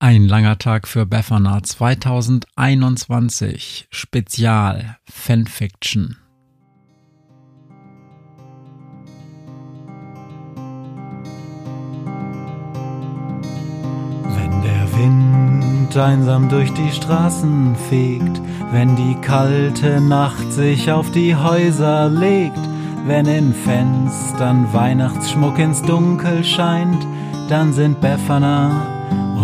Ein langer Tag für Befana 2021 Spezial Fanfiction. Wenn der Wind einsam durch die Straßen fegt, wenn die kalte Nacht sich auf die Häuser legt, wenn in Fenstern Weihnachtsschmuck ins Dunkel scheint, dann sind Befana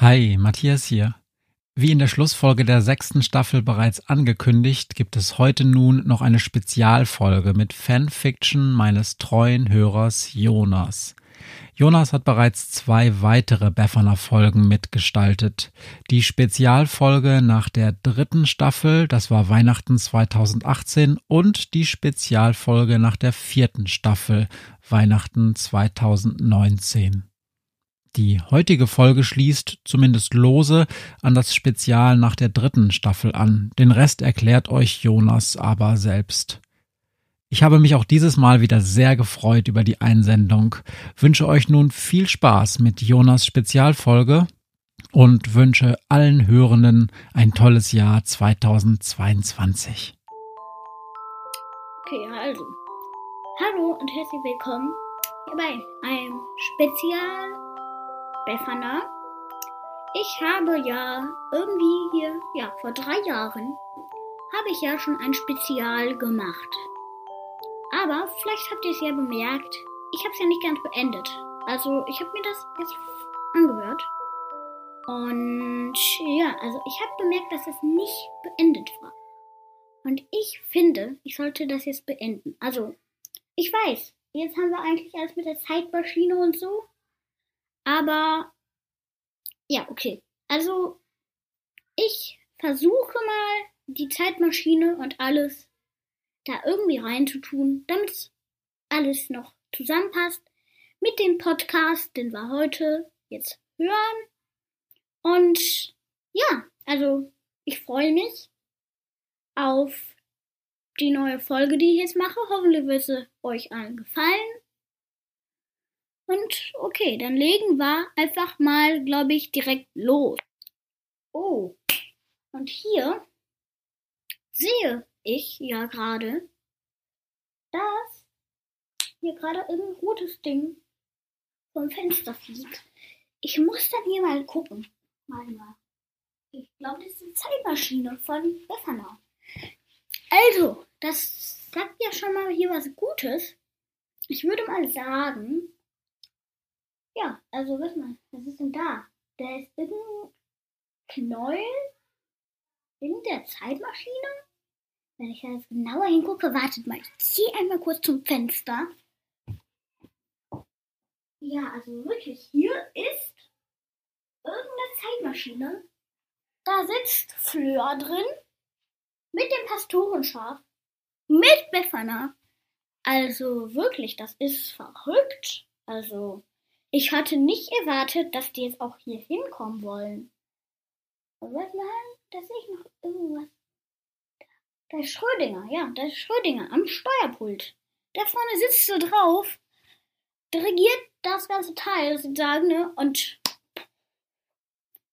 Hi, Matthias hier. Wie in der Schlussfolge der sechsten Staffel bereits angekündigt, gibt es heute nun noch eine Spezialfolge mit Fanfiction meines treuen Hörers Jonas. Jonas hat bereits zwei weitere Befana-Folgen mitgestaltet. Die Spezialfolge nach der dritten Staffel, das war Weihnachten 2018, und die Spezialfolge nach der vierten Staffel, Weihnachten 2019. Die heutige Folge schließt zumindest lose an das Spezial nach der dritten Staffel an. Den Rest erklärt euch Jonas aber selbst. Ich habe mich auch dieses Mal wieder sehr gefreut über die Einsendung, wünsche euch nun viel Spaß mit Jonas Spezialfolge und wünsche allen Hörenden ein tolles Jahr 2022. Okay, also. Hallo und herzlich willkommen hier bei einem Spezial Befana. Ich habe ja irgendwie hier, ja, vor drei Jahren habe ich ja schon ein Spezial gemacht. Aber vielleicht habt ihr es ja bemerkt, ich habe es ja nicht ganz beendet. Also ich habe mir das jetzt angehört. Und ja, also ich habe bemerkt, dass es nicht beendet war. Und ich finde, ich sollte das jetzt beenden. Also, ich weiß, jetzt haben wir eigentlich alles mit der Zeitmaschine und so. Aber ja, okay. Also ich versuche mal die Zeitmaschine und alles da irgendwie reinzutun, damit alles noch zusammenpasst mit dem Podcast, den wir heute jetzt hören. Und ja, also ich freue mich auf die neue Folge, die ich jetzt mache. Hoffentlich wird sie euch allen gefallen. Und okay, dann legen wir einfach mal, glaube ich, direkt los. Oh, und hier sehe ich ja gerade, dass hier gerade irgendein rotes Ding vom Fenster fliegt. Ich muss dann hier mal gucken. Mal mal. Ich glaube, das ist eine Zeitmaschine von Befana. Also, das sagt ja schon mal hier was Gutes. Ich würde mal sagen, ja, also was mal, was ist denn da? Da ist irgendein Knäuel in der Zeitmaschine. Wenn ich jetzt genauer hingucke, wartet mal, ich ziehe einmal kurz zum Fenster. Ja, also wirklich, hier ist irgendeine Zeitmaschine. Da sitzt Fleur drin mit dem Pastorenschaf, mit Befana. Also wirklich, das ist verrückt. Also ich hatte nicht erwartet, dass die jetzt auch hier hinkommen wollen. Und was mal, da sehe ich noch irgendwas. Da ist Schrödinger, ja, da ist Schrödinger am Steuerpult. Da vorne sitzt so drauf, dirigiert das ganze Teil sozusagen, ne? Und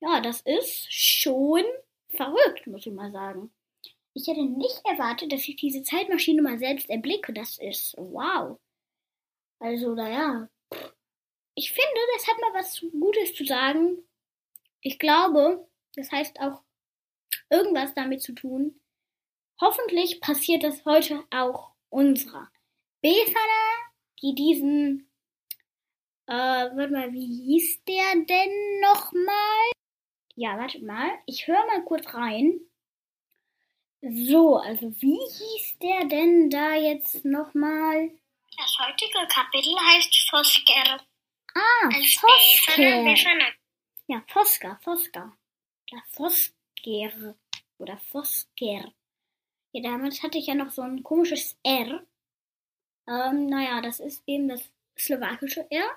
ja, das ist schon verrückt, muss ich mal sagen. Ich hätte nicht erwartet, dass ich diese Zeitmaschine mal selbst erblicke. Das ist wow. Also, naja, ich finde, das hat mal was Gutes zu sagen. ich glaube, das heißt auch irgendwas damit zu tun. Hoffentlich passiert das heute auch unserer Befana, die diesen, äh, warte mal, wie hieß der denn nochmal? Ja, wartet mal, ich höre mal kurz rein. So, also wie hieß der denn da jetzt nochmal? Das heutige Kapitel heißt Fosker. Ah, Fosker. Ja, Fosker, Fosker. Ja, Fosker. Oder Fosker. Ja, damals hatte ich ja noch so ein komisches R. Ähm, naja, das ist eben das slowakische R.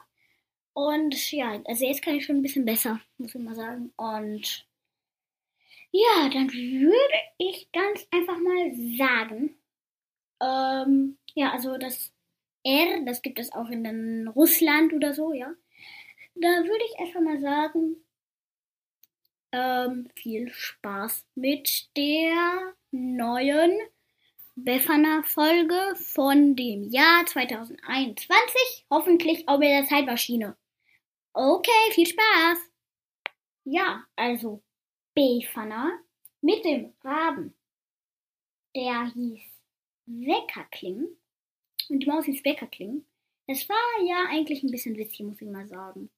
Und ja, also jetzt kann ich schon ein bisschen besser, muss ich mal sagen. Und ja, dann würde ich ganz einfach mal sagen, ähm, ja, also das R, das gibt es auch in Russland oder so, ja. Da würde ich einfach mal sagen, ähm, viel Spaß mit der neuen Befana-Folge von dem Jahr 2021. Hoffentlich auch mit der Zeitmaschine. Okay, viel Spaß. Ja, also Befana mit dem Raben. Der hieß Weckerkling. Und die Maus hieß Weckerkling. Das war ja eigentlich ein bisschen witzig, muss ich mal sagen.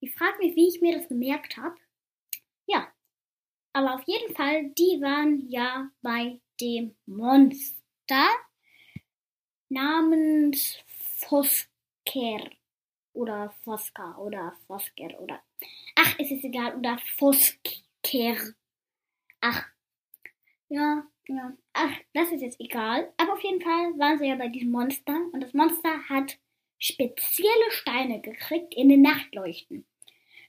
Ich frage mich, wie ich mir das gemerkt habe. Ja, aber auf jeden Fall, die waren ja bei dem Monster namens Fosker oder Foska oder Fosker oder ach, es ist egal oder Fosker. Ach, ja, ja, ach, das ist jetzt egal. Aber auf jeden Fall waren sie ja bei diesem Monster und das Monster hat spezielle Steine gekriegt in den Nachtleuchten.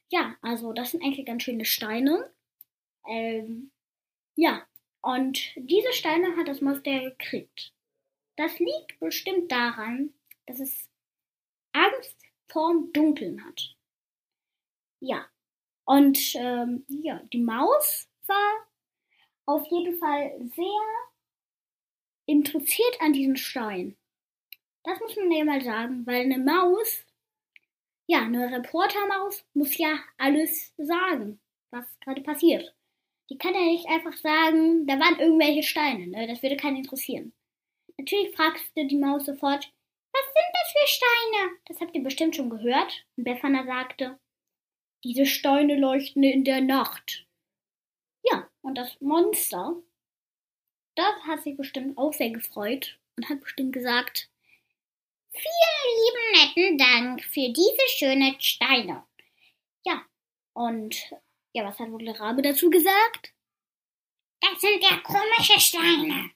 Ja, also das sind eigentlich ganz schöne Steine. Ähm, ja, und diese Steine hat das Monster gekriegt. Das liegt bestimmt daran, dass es Angst vorm Dunkeln hat. Ja, und ähm, ja, die Maus war auf jeden Fall sehr interessiert an diesen Stein. Das muss man ja mal sagen, weil eine Maus, ja, eine Reportermaus muss ja alles sagen, was gerade passiert. Die kann ja nicht einfach sagen, da waren irgendwelche Steine, ne? Das würde keinen interessieren. Natürlich fragte die Maus sofort, was sind das für Steine? Das habt ihr bestimmt schon gehört. Und Befana sagte, diese Steine leuchten in der Nacht. Und das Monster, das hat sich bestimmt auch sehr gefreut und hat bestimmt gesagt, Vielen lieben netten Dank für diese schönen Steine. ja. Und ja, was hat wohl der Rabe dazu gesagt? Das sind ja komische Steine.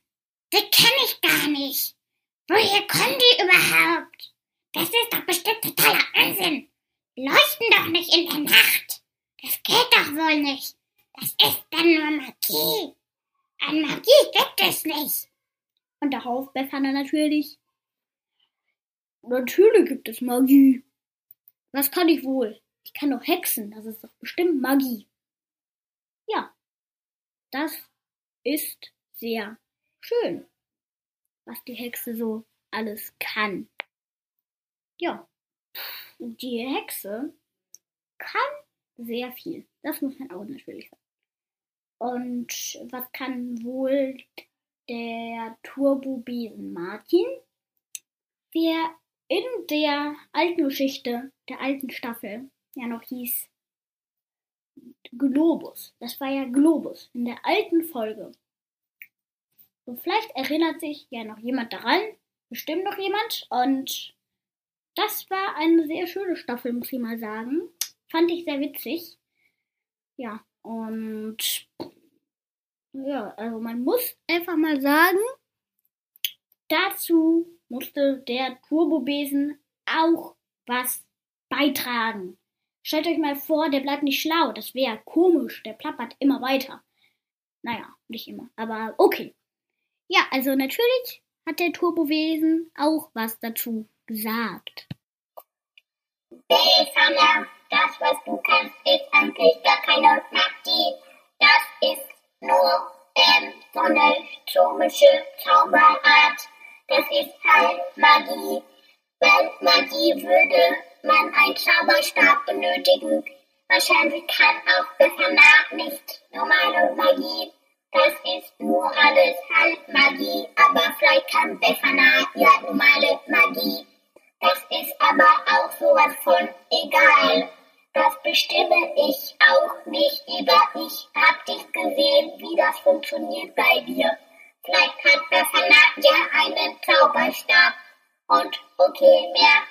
Die kenne ich gar nicht. Woher kommen die überhaupt? Das ist doch bestimmt totaler Unsinn. Leuchten doch nicht in der Nacht. Das geht doch wohl nicht. Das ist dann nur Magie. An Magie gibt es nicht. Und darauf Befana natürlich. Natürlich gibt es Magie. Was kann ich wohl? Ich kann doch hexen, das ist doch bestimmt Magie. Ja, das ist sehr schön, was die Hexe so alles kann. Ja, die Hexe kann sehr viel. Das muss man auch natürlich sagen. Und was kann wohl der Turbobesen Martin? Der in der alten Geschichte, der alten Staffel, ja noch hieß Globus. Das war ja Globus in der alten Folge. Und vielleicht erinnert sich ja noch jemand daran, bestimmt noch jemand. Und das war eine sehr schöne Staffel, muss ich mal sagen. Fand ich sehr witzig. Ja, und ja, also man muss einfach mal sagen, dazu musste der Turbobesen auch was beitragen. Stellt euch mal vor, der bleibt nicht schlau. Das wäre komisch. Der plappert immer weiter. Naja, nicht immer. Aber okay. Ja, also natürlich hat der Turbowesen auch was dazu gesagt. Befana, das, was du kannst, ist eigentlich gar keine Magie. Das ist nur ähm, so eine komische Zauberart. Das ist halt Magie. Weil Magie würde man einen Zauberstab benötigen. Wahrscheinlich kann auch Befana nicht normale Magie. Das ist nur alles Halbmagie, aber vielleicht kann Befana ja normale Magie. Das ist aber auch sowas von egal. Das bestimme ich auch nicht über. Ich hab dich gesehen, wie das funktioniert bei dir. Vielleicht hat Befana ja einen Zauberstab. Und okay, mehr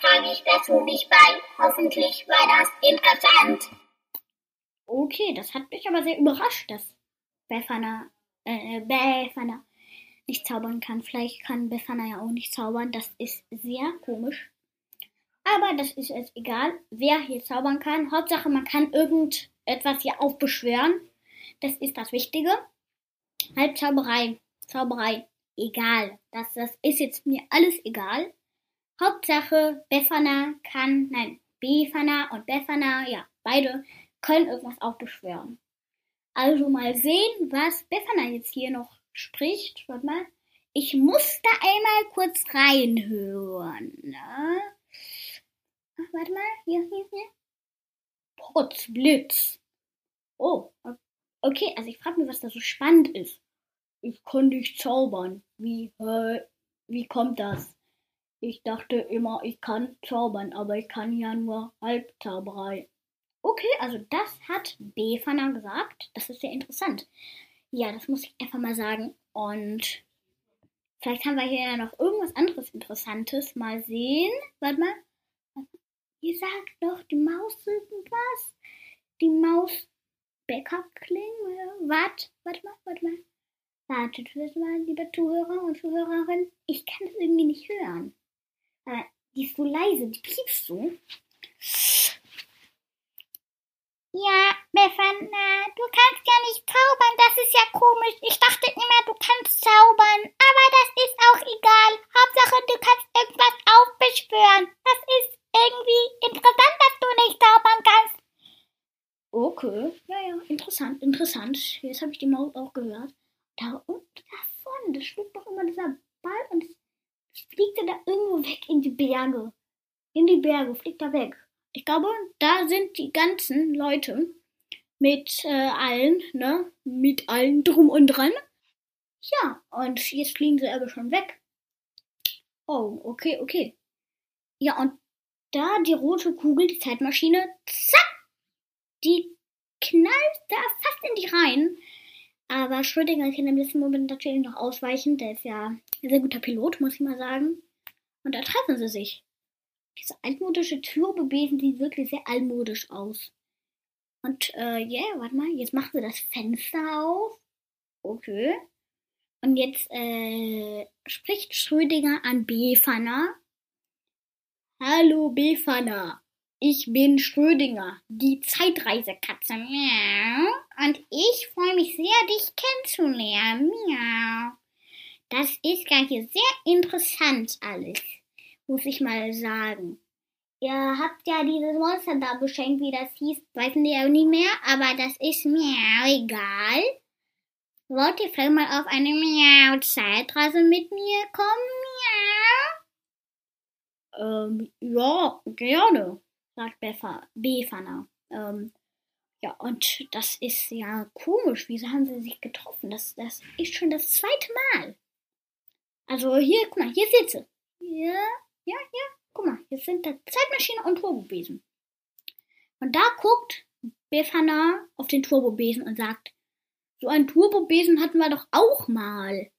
trage ich dazu nicht bei. Hoffentlich war das interessant. Okay, das hat mich aber sehr überrascht, dass Befana, äh, Befana nicht zaubern kann. Vielleicht kann Befana ja auch nicht zaubern. Das ist sehr komisch. Aber das ist jetzt egal, wer hier zaubern kann. Hauptsache, man kann irgendetwas hier aufbeschwören. Das ist das Wichtige. Halt Zauberei, Zauberei, egal. Das, das ist jetzt mir alles egal. Hauptsache, Befana kann, nein, Befana und Befana, ja, beide können irgendwas aufbeschwören. Also mal sehen, was Befana jetzt hier noch spricht. Warte mal. Ich muss da einmal kurz reinhören. Ne? Ach, warte mal. Hier, hier, hier. Potzblitz. Oh, okay. Also ich frage mich, was da so spannend ist. Ich kann dich zaubern. Wie, äh, wie kommt das? Ich dachte immer, ich kann zaubern, aber ich kann ja nur Halbzauberei. Okay, also das hat Befana gesagt. Das ist sehr interessant. Ja, das muss ich einfach mal sagen. Und vielleicht haben wir hier ja noch irgendwas anderes Interessantes. Mal sehen. Warte mal. Ihr sagt doch, die Maus irgendwas. Die Maus Bäckerkling. Warte, warte mal, warte mal. Wartet mal, liebe Zuhörer und Zuhörerinnen. Ich kann es irgendwie nicht hören. Aber die ist so leise, die piepst so. Ja, Befana, du kannst ja nicht zaubern, das ist ja komisch. Ich dachte immer, du kannst zaubern, aber das ist auch egal. Hauptsache, du kannst irgendwas aufbeschwören. Das ist irgendwie interessant, dass du nicht zaubern kannst. Okay, ja, ja, interessant, interessant. Jetzt habe ich die Maus auch gehört. Da unten davon, da schwebt doch immer dieser Ball und fliegt da irgendwo weg in die Berge. In die Berge, fliegt da weg. Ich glaube, da sind die ganzen Leute mit äh, allen, ne? Mit allen drum und dran. Ja, und jetzt fliegen sie aber schon weg. Oh, okay, okay. Ja, und da die rote Kugel, die Zeitmaschine, zack, die knallt da fast in die Reihen. Aber Schrödinger kann im letzten Moment natürlich noch ausweichen. Der ist ja ein sehr guter Pilot, muss ich mal sagen. Und da treffen sie sich. Diese altmodische Turbobesen sieht wirklich sehr altmodisch aus. Und, äh, ja, yeah, warte mal, jetzt machen sie das Fenster auf. Okay. Und jetzt, äh, spricht Schrödinger an Befana. Hallo Befana, ich bin Schrödinger, die Zeitreisekatze. Miau. Und ich freue mich sehr, dich kennenzulernen. Miau. Das ist gar hier sehr interessant alles muss ich mal sagen. Ihr habt ja dieses Monster da beschenkt, wie das hieß, weiß ich ja nicht mehr, aber das ist mir egal. Wollt ihr vielleicht mal auf eine Miau-Zeitreise mit mir kommen? Miau? Ähm, ja, gerne, sagt Befana. Ähm, ja, und das ist ja komisch. Wieso haben sie sich getroffen? Das, das ist schon das zweite Mal. Also hier, guck mal, hier sitze. Ja, ja, ja, guck mal, jetzt sind da Zeitmaschine und Turbobesen. Und da guckt Befana auf den Turbobesen und sagt, so einen Turbobesen hatten wir doch auch mal.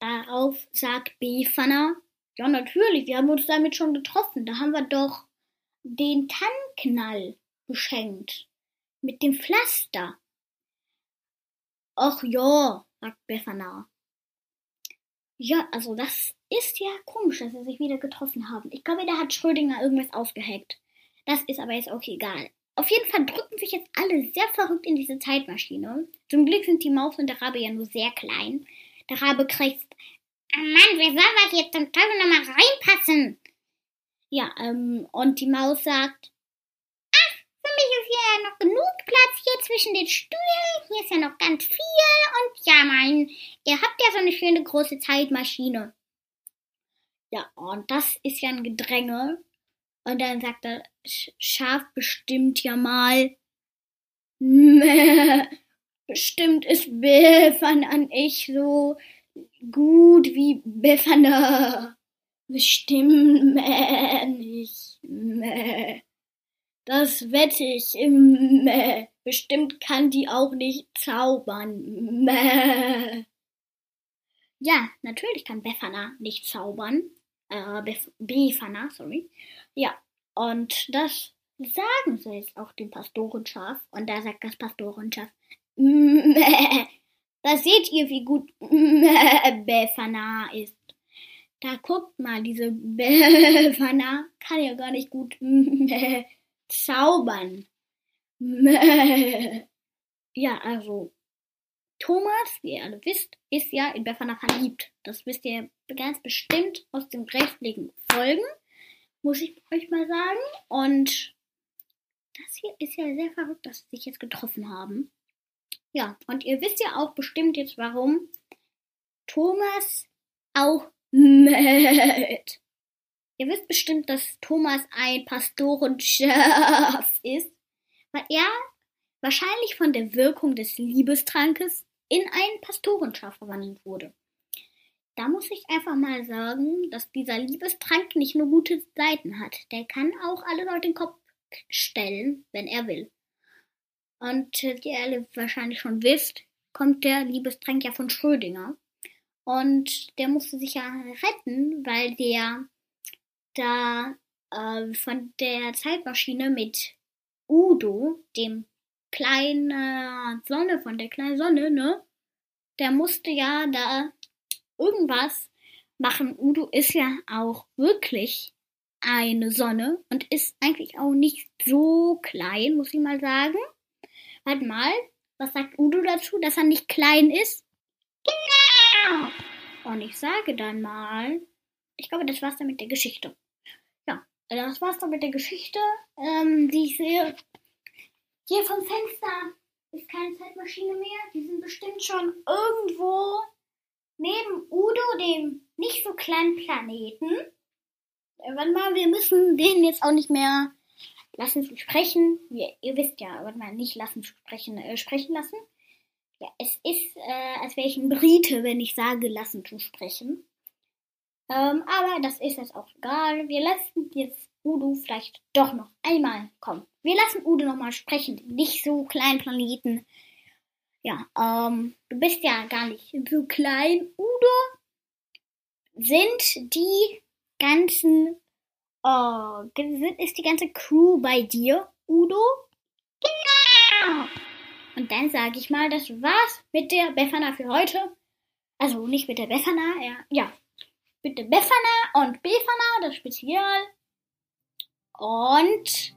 Darauf sagt Befana, ja natürlich, wir haben uns damit schon getroffen. Da haben wir doch den Tannknall geschenkt. Mit dem Pflaster. Ach ja, sagt Befana. Ja, also das ist ja komisch, dass sie sich wieder getroffen haben. Ich glaube, da hat Schrödinger irgendwas ausgehackt. Das ist aber jetzt auch egal. Auf jeden Fall drücken sich jetzt alle sehr verrückt in diese Zeitmaschine. Zum Glück sind die Maus und der Rabe ja nur sehr klein. Der Rabe krächzt, oh Mann, wer soll was jetzt zum Teufel nochmal reinpassen? Ja, ähm, und die Maus sagt, ach, für mich ist hier ja noch genug Platz hier zwischen den Stühlen. Hier ist ja noch ganz viel. Und ja, mein, ihr habt ja so eine schöne große Zeitmaschine. Ja, und das ist ja ein Gedränge. Und dann sagt das Schaf bestimmt ja mal, bestimmt ist Befana nicht so gut wie Befana. Bestimmt nicht. Das wette ich. Bestimmt kann die auch nicht zaubern. Ja, natürlich kann Befana nicht zaubern. Äh, Bef Befana, sorry. Ja, und das sagen sie jetzt auch dem Pastorenschaf. Und da sagt das Pastorenschaf. Da seht ihr, wie gut Befana ist. Da guckt mal, diese Befana kann ja gar nicht gut zaubern. Ja, also Thomas, wie ihr alle wisst, ist ja in Befana verliebt. Das wisst ihr ganz bestimmt aus den restlichen Folgen, muss ich euch mal sagen. Und das hier ist ja sehr verrückt, dass sie sich jetzt getroffen haben. Ja, und ihr wisst ja auch bestimmt jetzt, warum Thomas auch mäht. Ihr wisst bestimmt, dass Thomas ein Pastorenschaf ist, weil er wahrscheinlich von der Wirkung des Liebestrankes in ein Pastorenschaf verwandelt wurde. Da muss ich einfach mal sagen, dass dieser Liebestrank nicht nur gute Seiten hat. Der kann auch alle Leute den Kopf stellen, wenn er will. Und äh, wie ihr alle wahrscheinlich schon wisst, kommt der Liebestrank ja von Schrödinger. Und der musste sich ja retten, weil der da äh, von der Zeitmaschine mit Udo, dem kleinen Sonne, von der kleinen Sonne, ne? Der musste ja da irgendwas machen. Udo ist ja auch wirklich eine Sonne und ist eigentlich auch nicht so klein, muss ich mal sagen. Warte mal, was sagt Udo dazu, dass er nicht klein ist? Genau. Und ich sage dann mal, ich glaube, das war's dann mit der Geschichte. Ja, das war's dann mit der Geschichte, ähm, die ich sehe. Hier vom Fenster ist keine Zeitmaschine mehr. Die sind bestimmt schon irgendwo neben Udo, dem nicht so kleinen Planeten. Äh, warte mal, wir müssen den jetzt auch nicht mehr lassen zu sprechen. Wir, ihr wisst ja, warte mal, nicht lassen zu sprechen, äh, sprechen lassen. Ja, es ist, äh, als wäre ich ein Brite, wenn ich sage, lassen zu sprechen. Ähm, aber das ist jetzt auch egal. Wir lassen jetzt Udo vielleicht doch noch einmal kommen. Wir lassen Udo noch mal sprechen. Nicht so kleinen Planeten. Ja, ähm, du bist ja gar nicht so klein. Udo, sind die ganzen, oh, ist die ganze Crew bei dir, Udo? Genau. Und dann sage ich mal, das war's mit der Befana für heute. Also nicht mit der Befana, ja, ja. Mit der Befana und Befana, das Spezial. Und